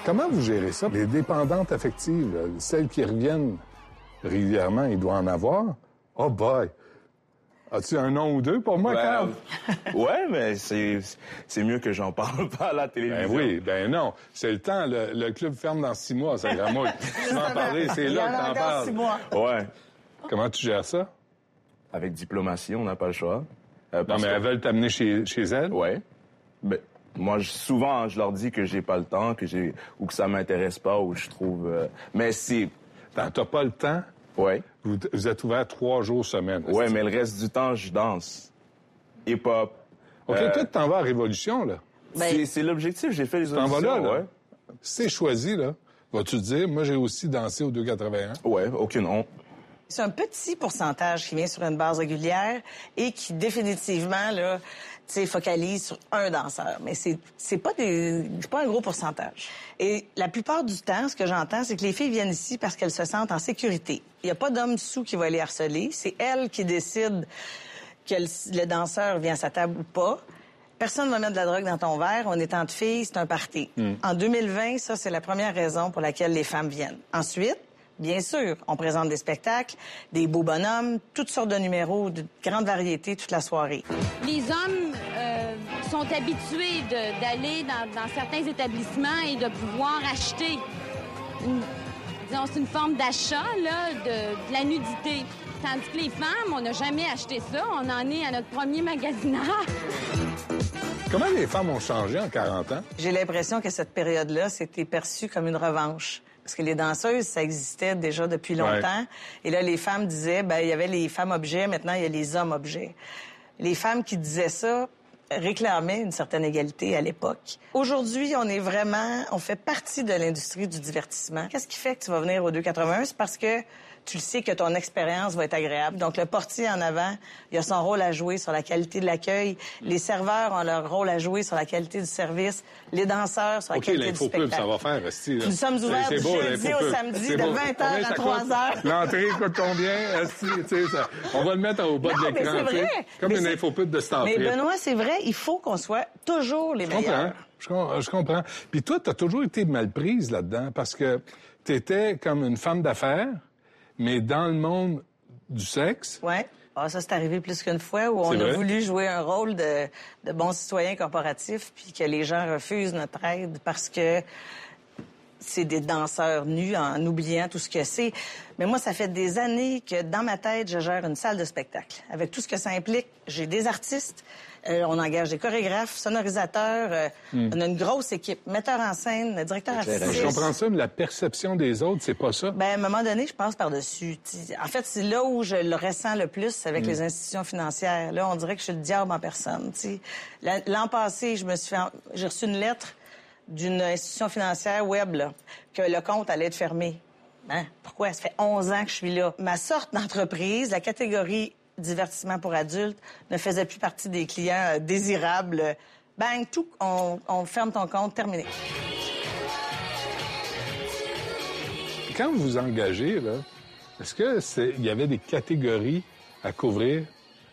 Comment vous gérez ça? Les dépendantes affectives, celles qui reviennent régulièrement, il doit en avoir. Oh boy! As-tu un nom ou deux pour moi, Ben, Carl? ouais, mais c'est, c'est mieux que j'en parle pas à la télévision. Ben oui, ben non. C'est le temps. Le, le club ferme dans six mois, ça gramouille. tu vas en parler, c'est là en que a t'en parles. six mois. Ouais. Comment tu gères ça? Avec diplomatie, on n'a pas le choix. Euh, Non, mais que- elles veulent t'amener chez, chez elles? Ouais. Ben, moi, je- souvent, je leur dis que j'ai pas le temps, que j'ai ou que ça m'intéresse pas, ou je trouve. euh, Mais c'est. T'as t'as pas le temps? Ouais. Vous, vous êtes ouvert trois jours semaine. Ouais, mais le reste du temps, je danse. Hip-hop. OK, Euh, toi, t'en vas à Révolution, là. Ben, c'est, c'est l'objectif. J'ai fait les Tu t'en vas là, auditions, là. ouais. Si c'est choisi, là, vas-tu te dire, moi, j'ai aussi dansé au 281? Ouais, aucune honte. C'est un petit pourcentage qui vient sur une base régulière et qui définitivement là, focalise sur un danseur. Mais c'est c'est pas des c'est pas un gros pourcentage. Et la plupart du temps, ce que j'entends, c'est que les filles viennent ici parce qu'elles se sentent en sécurité. Il n'y a pas d'homme sous qui va les harceler. C'est elles qui décident que le, le danseur vient à sa table ou pas. Personne ne va mettre de la drogue dans ton verre. On est entre filles, c'est un party. En 2020, ça, c'est la première raison pour laquelle les femmes viennent. Ensuite, bien sûr, on présente des spectacles, des beaux bonhommes, toutes sortes de numéros, de grande variété toute la soirée. Les hommes euh, sont habitués d'aller dans, dans certains établissements et de pouvoir acheter une, disons, c'est une forme d'achat là, de, de la nudité. Tandis que les femmes, on n'a jamais acheté ça. On en est à notre premier magasinage. Comment les femmes ont changé en 40 ans? J'ai l'impression que cette période-là, c'était perçu comme une revanche. Parce que les danseuses, ça existait déjà depuis longtemps. Et là, les femmes disaient, ben, il y avait les femmes objets, maintenant, il y a les hommes objets. Les femmes qui disaient ça réclamaient une certaine égalité à l'époque. Aujourd'hui, on est vraiment, on fait partie de l'industrie du divertissement. Qu'est-ce qui fait que tu vas venir au 281? C'est parce que tu le sais que ton expérience va être agréable. Donc, le portier en avant, il a son rôle à jouer sur la qualité de l'accueil. Les serveurs ont leur rôle à jouer sur la qualité du service. Les danseurs sur la OK, qualité du l'infopub, spectacle. ça va faire, Esti. Nous sommes ouverts du beau, jeudi au samedi, de beau. 20 Combien heures à ça 3 coûte? heures. L'entrée coûte combien? Esti, On va le mettre au bas Non, de l'écran. Comme Mais une infopub de Star Mais. Benoît, c'est vrai, il faut qu'on soit toujours les Je comprends. je comprends. Puis toi, tu as toujours été mal prise là-dedans parce que tu étais comme une femme d'affaires, mais dans le monde du sexe. Ouais. Ah, ça, c'est arrivé plus qu'une fois où on a vrai? voulu jouer un rôle de, de bon citoyen corporatif, puis que les gens refusent notre aide parce que c'est des danseurs nus en oubliant tout ce que c'est. Mais moi, ça fait des années que dans ma tête, je gère une salle de spectacle. Avec tout ce que ça implique, j'ai des artistes, euh, on engage des chorégraphes, sonorisateurs, euh, Hmm. on a une grosse équipe, metteur en scène, directeur artistique. Je comprends ça, mais la perception des autres, c'est pas ça? Ben, à un moment donné, je passe par-dessus. En fait, c'est là où je le ressens le plus avec Mm. les institutions financières. Là, on dirait que je suis le diable en personne. L'an passé, je me suis fait... j'ai reçu une lettre d'une institution financière web là, que le compte allait être fermé. Hein? Pourquoi? Ça fait 11 ans que je suis là. Ma sorte d'entreprise, la catégorie divertissement pour adultes, ne faisait plus partie des clients euh, désirables. Bang, tout, on, on ferme ton compte, terminé. Quand vous vous engagez, là, est-ce que c'est il y avait des catégories à couvrir,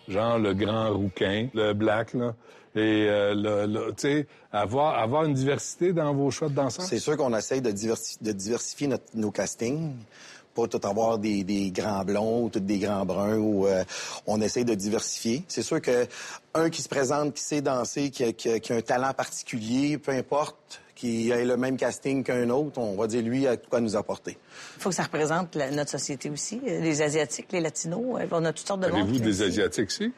genre le grand rouquin, le black, là, et euh, le, le- tu sais, avoir, avoir une diversité dans vos choix de danseurs? C'est sûr qu'on essaye de, diversi- de diversifier notre- nos castings. Pas tout avoir des, des grands blonds ou tous des grands bruns. Ou, euh, on essaye de diversifier. C'est sûr que un qui se présente, qui sait danser, qui a, qui a- qui a un talent particulier, peu importe, qui ait le même casting qu'un autre, on va dire lui a quoi nous apporter. Il faut que ça représente la- notre société aussi. Les Asiatiques, les Latinos, euh, on a toutes sortes de monde. Avez-vous des. Asiatiques ici?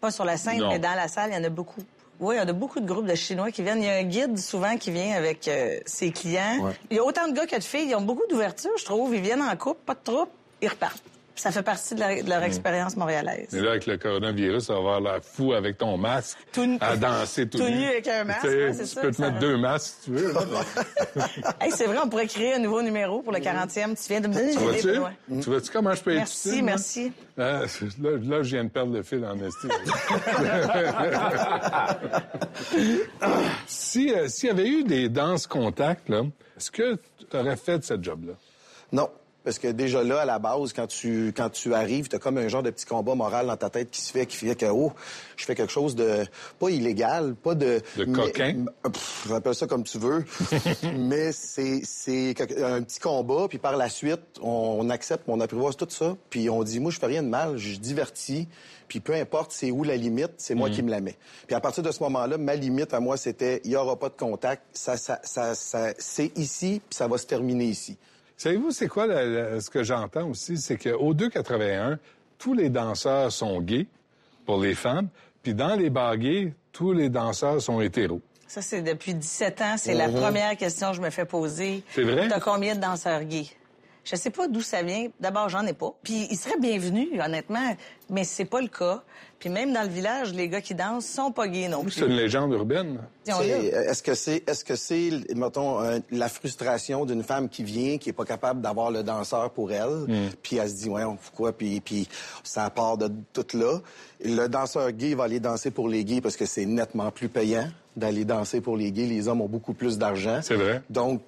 Pas sur la scène, Non. mais dans la salle, il y en a beaucoup. Oui, il y en a beaucoup de groupes de Chinois qui viennent. Il y a un guide souvent qui vient avec euh, ses clients. Ouais. Il y a autant de gars que de filles. Ils ont beaucoup d'ouverture, je trouve. Ils viennent en couple, pas de troupe, ils repartent. Ça fait partie de, la- de leur expérience montréalaise. Mais là, avec le coronavirus, ça va avoir l'air fou avec ton masque à danser tout, tout nu avec un masque, Tu ouais, c'est tu ça, peux te ça- mettre deux masques si tu veux. Hey, c'est vrai, on pourrait créer un nouveau numéro pour le 40e. Tu viens de me donner tu une idée, vois-tu? Benoît. Tu vois-tu comment je peux être Merci, utile, moi? merci. Hein, là, là, je viens de perdre le fil en esti. si euh, s'il y avait eu des danses contact, là, est-ce que tu aurais fait ce job-là? Non. Parce que déjà là, à la base, quand tu, quand tu arrives, tu as comme un genre de petit combat moral dans ta tête qui se fait, qui fait que, oh, je fais quelque chose de, pas illégal, pas de... De coquin? Pff, J'appelle ça comme tu veux. mais c'est, c'est un petit combat, puis par la suite, on, on accepte, on apprivoise tout ça, puis on dit, moi, je fais rien de mal, je divertis, puis peu importe c'est où la limite, c'est moi Mm. qui me la mets. Puis à partir de ce moment-là, ma limite à moi, c'était, il y aura pas de contact, ça, ça, ça, ça- c'est ici, puis ça va se terminer ici. Savez-vous, c'est quoi la- la- ce que j'entends aussi? C'est qu'au 281, tous les danseurs sont gays pour les femmes, puis dans les bars gays, tous les danseurs sont hétéros. Ça, c'est depuis 17 ans. C'est la Mhm. première question que je me fais poser. C'est vrai? T'as combien de danseurs gays? Je sais pas d'où ça vient. D'abord, j'en ai pas. Puis, ils seraient bienvenus, honnêtement, mais c'est pas le cas. Puis même dans le village, les gars qui dansent sont pas gays non plus. C'est une légende urbaine. Là. Est-ce que c'est, est-ce que c'est, mettons, un- la frustration d'une femme qui vient, qui est pas capable d'avoir le danseur pour elle, Mm. puis elle se dit, ouais, pourquoi, puis, puis ça part de tout là. Le danseur gay va aller danser pour les gays parce que c'est nettement plus payant d'aller danser pour les gays. Les hommes ont beaucoup plus d'argent. C'est vrai. Donc,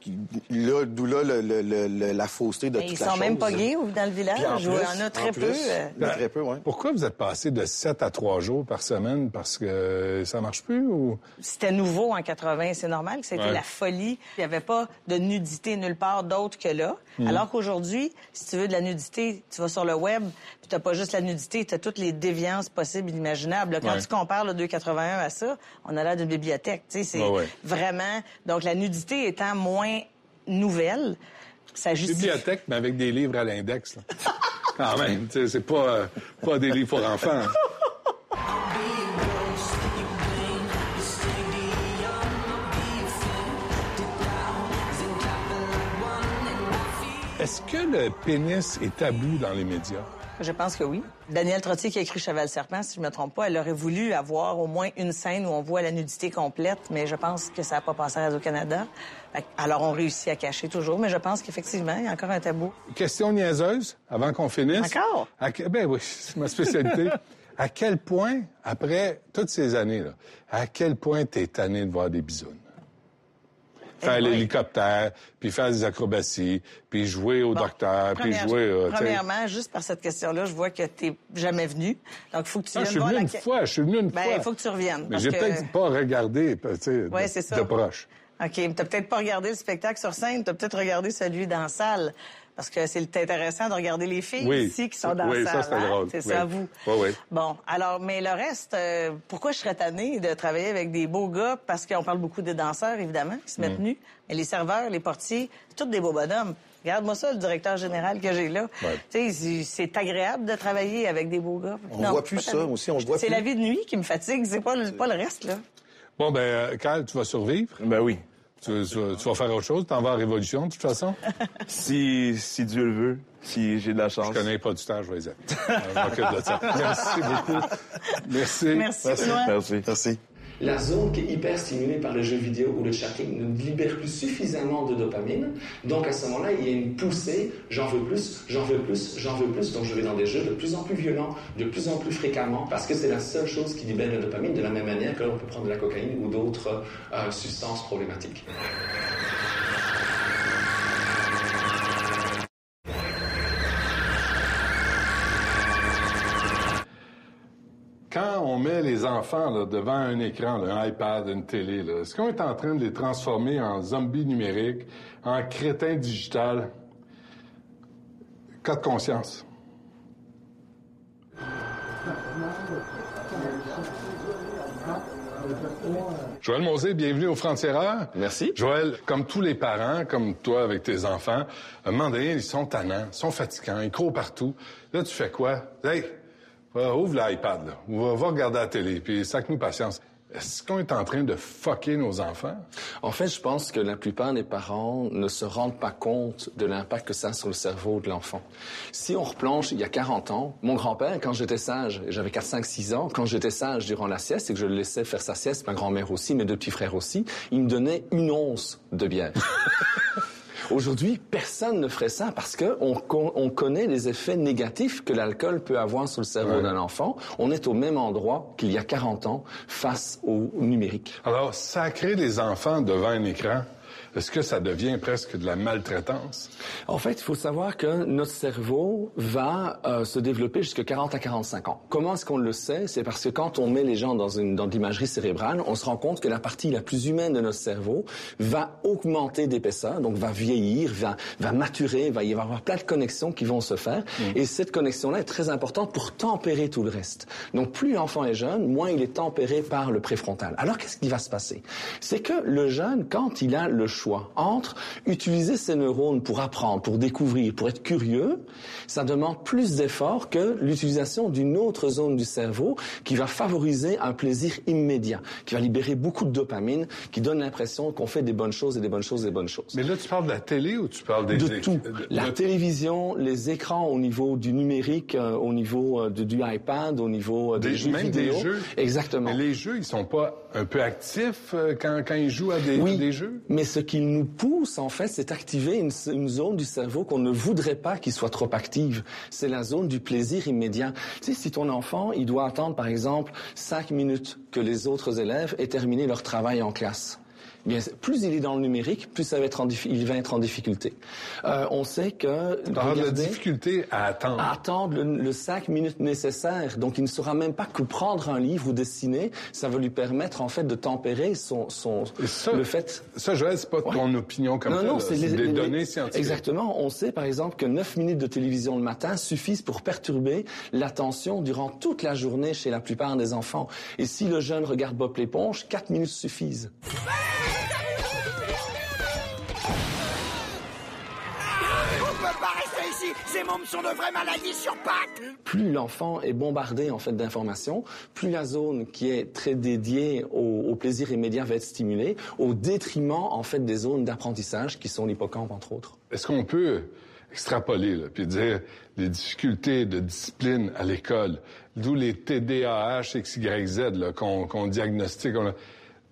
là, d'où là le- le- le- le- la fausseté de Mais toute ils la sont même chose. pas gays ou dans le village. En plus- il y en a très en peu. plus, euh. il y en a très peu, ouais. Pourquoi vous êtes passé de 7 à 3 jours par semaine? Parce que ça marche plus ou... C'était nouveau en 80, c'est normal que c'était Ouais. la folie. Il n'y avait pas de nudité nulle part d'autre que là. Mhm. Alors qu'aujourd'hui, si tu veux de la nudité, tu vas sur le web, puis t'as pas juste la nudité, tu as toutes les déviances possibles et imaginables. Quand Ouais. tu compares le 281 à ça, on a l'air d'une bibliothèque. Tu sais, c'est Ouais, ouais. vraiment... Donc la nudité étant moins nouvelle, Ça justifie. Bibliothèque, mais avec des livres à l'index. Quand même, tu sais, c'est pas, euh, pas des livres pour enfants. Est-ce que le pénis est tabou dans les médias? Je pense que oui. Danielle Trottier qui a écrit Cheval Serpent, si je me trompe pas, elle aurait voulu avoir au moins une scène où on voit la nudité complète, mais je pense que ça n'a pas passé à Radio-Canada. Alors, on réussit à cacher toujours, mais je pense qu'effectivement, il y a encore un tabou. Question niaiseuse, avant qu'on finisse. Encore? À Ben oui, c'est ma spécialité. à quel point, après toutes ces années-là, à quel point t'es tanné de voir des bisounes? Faire Eh l'hélicoptère, puis faire des acrobaties, puis jouer au docteur, puis jouer... euh, tu premièrement, juste par cette question-là, je vois que tu jamais venu. Donc, il faut que tu Ah, viennes je suis voir venu la- une fois, je suis venu une Ben, fois. il faut que tu reviennes. Mais j'ai que- peut-être pas regardé, tu sais, Ouais, de, de proche. OK, t'as peut-être pas regardé le spectacle sur scène, t'as peut-être regardé celui dans la salle. Parce que c'est intéressant de regarder les filles Oui. ici qui sont dans Oui, la ça, salle. hein? drôle. C'est Oui. ça, à vous? Oui, oui. Bon, alors, mais le reste, euh, pourquoi je serais tannée de travailler avec des beaux gars? Parce qu'on parle beaucoup des danseurs, évidemment, qui se mettent Mm. nus. Mais les serveurs, les portiers, c'est tous des beaux bonhommes. Regarde-moi ça, le directeur général que j'ai là. Ouais. Tu sais, c'est- agréable de travailler avec des beaux gars. On voit plus ça, aussi, on voit C'est plus. la vie de nuit qui me fatigue, c'est pas, le- pas le reste, là. Bon, ben, euh, Kyle, tu vas survivre? Ben oui. Tu, tu vas- tu vas faire autre chose? T'en vas à Révolution, de toute façon? Si, si Dieu le veut, si j'ai de la chance. Je connais pas du temps, je vais les appeler. Je m'occupe de ça. Merci beaucoup. Merci. Merci, Benoît. Merci. Merci. La zone qui est hyper stimulée par le jeu vidéo ou le chatting ne libère plus suffisamment de dopamine. Donc à ce moment-là, il y a une poussée, j'en veux plus, j'en veux plus, j'en veux plus. Donc je vais dans des jeux de plus en plus violents, de plus en plus fréquemment, parce que c'est la seule chose qui libère la dopamine, de la même manière que l'on peut prendre de la cocaïne ou d'autres euh, substances problématiques. Met les enfants là, devant un écran, là, un iPad, une télé, est-ce qu'on est en train de les transformer en zombies numériques, en crétins digital? Cas de conscience. Joël Mosé, bienvenue au Frontières. Merci. Joël, comme tous les parents, comme toi avec tes enfants, à un moment donné, ils sont tannants, ils sont fatigants, ils courent partout. Là, tu fais quoi? Hey, va- ouvre l'iPad, là, ou va, va regarder la télé, puis sac-nous patience. Est-ce qu'on est en train de fucker nos enfants? En fait, je pense que la plupart des parents ne se rendent pas compte de l'impact que ça a sur le cerveau de l'enfant. Si on replonge il y a 40 ans, mon grand-père, quand j'étais sage, j'avais 4, 5, 6 ans, quand j'étais sage durant la sieste et que je le laissais faire sa sieste, ma grand-mère aussi, mes deux petits frères aussi, il me donnait une once de bière. Aujourd'hui, personne ne ferait ça parce que on, con- on connaît les effets négatifs que l'alcool peut avoir sur le cerveau Ouais. d'un enfant. On est au même endroit qu'il y a 40 ans face au numérique. Alors, sacrer les enfants devant un écran, est-ce que ça devient presque de la maltraitance? En fait, il faut savoir que notre cerveau va euh, se développer jusqu'à 40 à 45 ans. Comment est-ce qu'on le sait? C'est parce que quand on met les gens dans une dans de l'imagerie cérébrale, on se rend compte que la partie la plus humaine de notre cerveau va augmenter d'épaisseur, donc va vieillir, va va maturer, va y avoir plein de connexions qui vont se faire. Et cette connexion-là est très importante pour tempérer tout le reste. Donc plus l'enfant est jeune, moins il est tempéré par le préfrontal. Alors qu'est-ce qui va se passer? C'est que le jeune, quand il a le choix entre utiliser ses neurones pour apprendre, pour découvrir, pour être curieux, ça demande plus d'efforts que l'utilisation d'une autre zone du cerveau qui va favoriser un plaisir immédiat, qui va libérer beaucoup de dopamine, qui donne l'impression qu'on fait des bonnes choses et des bonnes choses et des bonnes choses. Mais là, tu parles de la télé ou tu parles des... De tout. La de- télévision, les écrans au niveau du numérique, euh, au niveau euh, de- du iPad, au niveau euh, des, Des, jeux même vidéo. des jeux. Exactement. Mais les jeux, ils sont pas un peu actifs quand, quand ils jouent à des, Oui. des jeux? Mais ce qui nous pousse, en fait, c'est activer une, une zone du cerveau qu'on ne voudrait pas qu'il soit trop active. C'est la zone du plaisir immédiat. Tu sais, si ton enfant, il doit attendre, par exemple, cinq minutes que les autres élèves aient terminé leur travail en classe. Bien, plus il est dans le numérique, plus ça va être en diffi- il va être en difficulté. Euh, on sait que de la difficulté à attendre. à attendre le, le cinq minutes nécessaires. Donc, il ne saura même pas que prendre un livre ou dessiner, ça va lui permettre, en fait, de tempérer son, son, ça, le fait... Ça, Joël, c'est pas ton opinion comme non, ça. non, là. c'est des les- données scientifiques. Exactement. On sait, par exemple, que 9 minutes de télévision le matin suffisent pour perturber l'attention durant toute la journée chez la plupart des enfants. Et si le jeune regarde Bob l'éponge, 4 minutes suffisent. Ici Ces mômes sont de vraies maladies sur pattes Plus l'enfant est bombardé en fait d'informations, plus la zone qui est très dédiée au, au, plaisir immédiat va être stimulée, au détriment en fait des zones d'apprentissage qui sont l'hippocampe entre autres. Est-ce qu'on peut extrapoler là, puis dire les difficultés de discipline à l'école, d'où les TDAH, XYZ qu'on diagnostique. On,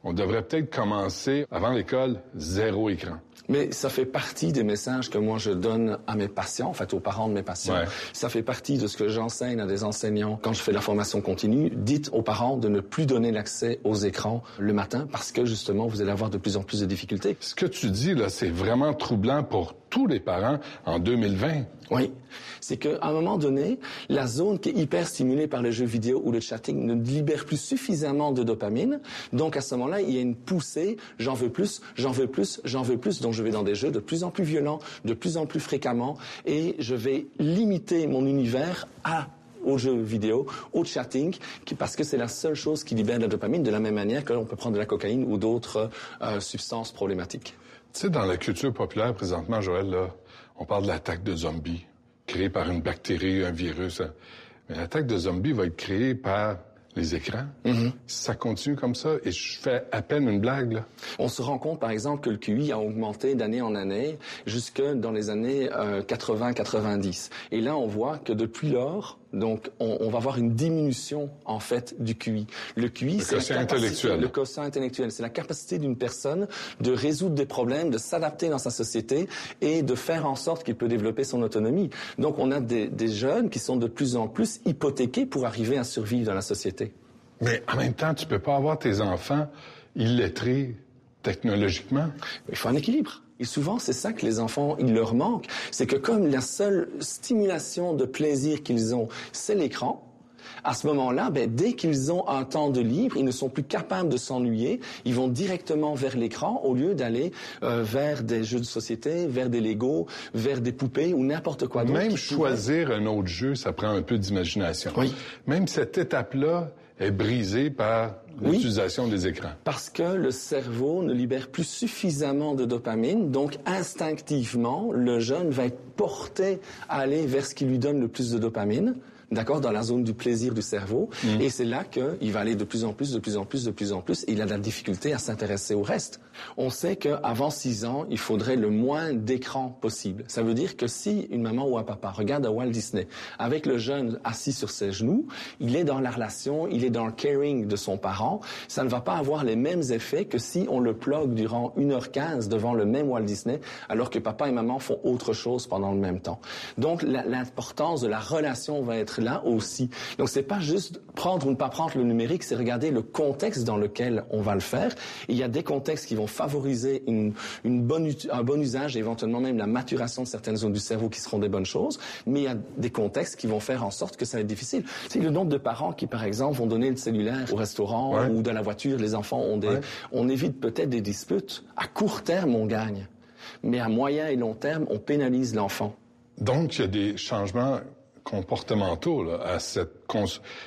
on devrait peut-être commencer avant l'école zéro écran. Mais ça fait partie des messages que moi je donne à mes patients, en fait aux parents de mes patients. Ouais. Ça fait partie de ce que j'enseigne à des enseignants quand je fais la formation continue. Dites aux parents de ne plus donner l'accès aux écrans le matin parce que justement vous allez avoir de plus en plus de difficultés. Ce que tu dis là, c'est vraiment troublant pour tous les parents en 2020. Oui, c'est qu'à un moment donné, la zone qui est hyper stimulée par les jeux vidéo ou le chatting ne libère plus suffisamment de dopamine. Donc à ce moment-là, il y a une poussée, j'en veux plus, j'en veux plus, j'en veux plus. Donc je vais dans des jeux de plus en plus violents, de plus en plus fréquemment, et je vais limiter mon univers aux jeux vidéo, au chatting, parce que c'est la seule chose qui libère de la dopamine, de la même manière que l'on peut prendre de la cocaïne ou d'autres euh, substances problématiques. Tu sais, dans la culture populaire présentement, Joël, là, on parle de l'attaque de zombies, créée par une bactérie, un virus. hein. Mais l'attaque de zombies va être créée par les écrans. Mm-hmm. Ça continue comme ça, et je fais à peine une blague, là. On se rend compte, par exemple, que le QI a augmenté d'année en année jusque dans les années euh, 80-90. Et là, on voit que depuis lors, donc, on, on va avoir une diminution, en fait, du QI. Le QI, c'est la capacité-. Le quotient intellectuel, c'est la capacité d'une personne de résoudre des problèmes, de s'adapter dans sa société et de faire en sorte qu'il peut développer son autonomie. Donc, on a des, des jeunes qui sont de plus en plus hypothéqués pour arriver à survivre dans la société. Mais en même temps, tu peux pas avoir tes enfants illettrés technologiquement. Il faut un équilibre. Et souvent, c'est ça que les enfants, il leur manque. C'est que comme la seule stimulation de plaisir qu'ils ont, c'est l'écran, à ce moment-là, ben, dès qu'ils ont un temps de libre, ils ne sont plus capables de s'ennuyer. Ils vont directement vers l'écran au lieu d'aller euh, vers des jeux de société, vers des Legos, vers des poupées ou n'importe quoi d'autre. Même pourrait- choisir un autre jeu, ça prend un peu d'imagination. Même cette étape-là est brisée par l'utilisation des écrans. Parce que le cerveau ne libère plus suffisamment de dopamine, donc instinctivement, le jeune va être porté à aller vers ce qui lui donne le plus de dopamine. D'accord, dans la zone du plaisir du cerveau, Mm. et c'est là qu'il va aller de plus en plus, de plus en plus, de plus en plus, et il a de la difficulté à s'intéresser au reste. On sait qu'avant 6 ans, il faudrait le moins d'écran possible. Ça veut dire que si une maman ou un papa regarde à Walt Disney avec le jeune assis sur ses genoux, il est dans la relation, il est dans le caring de son parent, ça ne va pas avoir les mêmes effets que si on le plug durant 1h15 devant le même Walt Disney, alors que papa et maman font autre chose pendant le même temps. Donc l'importance de la relation va être là aussi. Donc c'est pas juste prendre ou ne pas prendre le numérique, c'est regarder le contexte dans lequel on va le faire. Et il y a des contextes qui vont favoriser une, une bonne, un bon usage et éventuellement même la maturation de certaines zones du cerveau qui seront des bonnes choses. Mais il y a des contextes qui vont faire en sorte que ça va être difficile. C'est le nombre de parents qui, par exemple, vont donner le cellulaire au restaurant Ouais. ou dans la voiture. Les enfants ont des, Ouais. on évite peut-être des disputes. À court terme, on gagne. Mais à moyen et long terme, on pénalise l'enfant. Donc, il y a des changements comportementaux à cette, cons-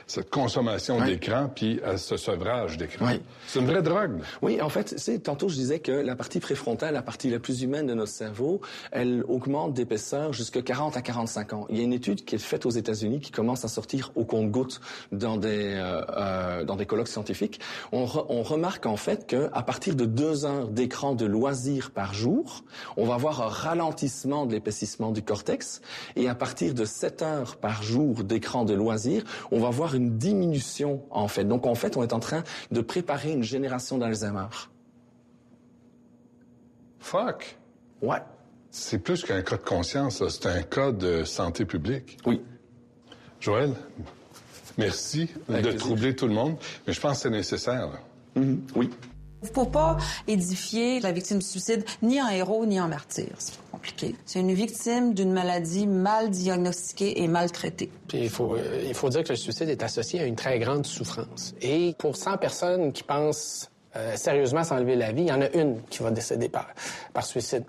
cette consommation d'écran puis à ce sevrage d'écran. Oui. C'est une vraie drogue. Oui, en fait, c'est tantôt je disais que la partie préfrontale, la partie la plus humaine de notre cerveau, elle augmente d'épaisseur jusqu'à 40 à 45 ans. Il y a une étude qui est faite aux États-Unis qui commence à sortir au compte-gouttes dans des euh, euh, dans des colloques scientifiques. On, re- on remarque en fait que à partir de deux heures d'écran de loisirs par jour, on va avoir un ralentissement de l'épaississement du cortex, et à partir de 7 heures par jour d'écran de loisirs, on va voir une diminution en fait. Donc en fait, on est en train de préparer une génération d'Alzheimer. Fuck. Ouais. C'est plus qu'un cas de conscience, c'est un cas de santé publique. Oui. Joël, merci Avec de plaisir. troubler tout le monde, mais je pense que c'est nécessaire. là. Oui. Faut pas édifier la victime du suicide ni en héros ni en martyr. C'est compliqué. C'est une victime d'une maladie mal diagnostiquée et maltraitée. Puis il faut, euh, il faut dire que le suicide est associé à une très grande souffrance. Et pour 100 personnes qui pensent euh, sérieusement s'enlever la vie, il y en a une qui va décéder par, par suicide.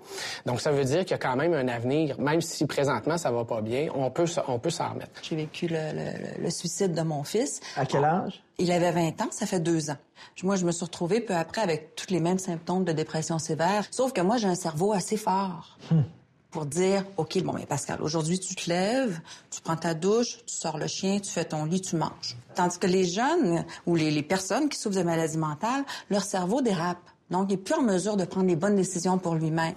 Donc ça veut dire qu'il y a quand même un avenir, même si présentement ça va pas bien, on peut, on peut s'en remettre. J'ai vécu le, le- le suicide de mon fils. À quel âge? Il avait 20 ans, ça fait deux ans. Moi, je me suis retrouvée peu après avec tous les mêmes symptômes de dépression sévère, sauf que moi, j'ai un cerveau assez fort. Pour dire, OK, bon, mais Pascal, aujourd'hui, tu te lèves, tu prends ta douche, tu sors le chien, tu fais ton lit, tu manges. Tandis que les jeunes ou les, les personnes qui souffrent de maladies mentales, leur cerveau dérape. Donc, il n'est plus en mesure de prendre les bonnes décisions pour lui-même.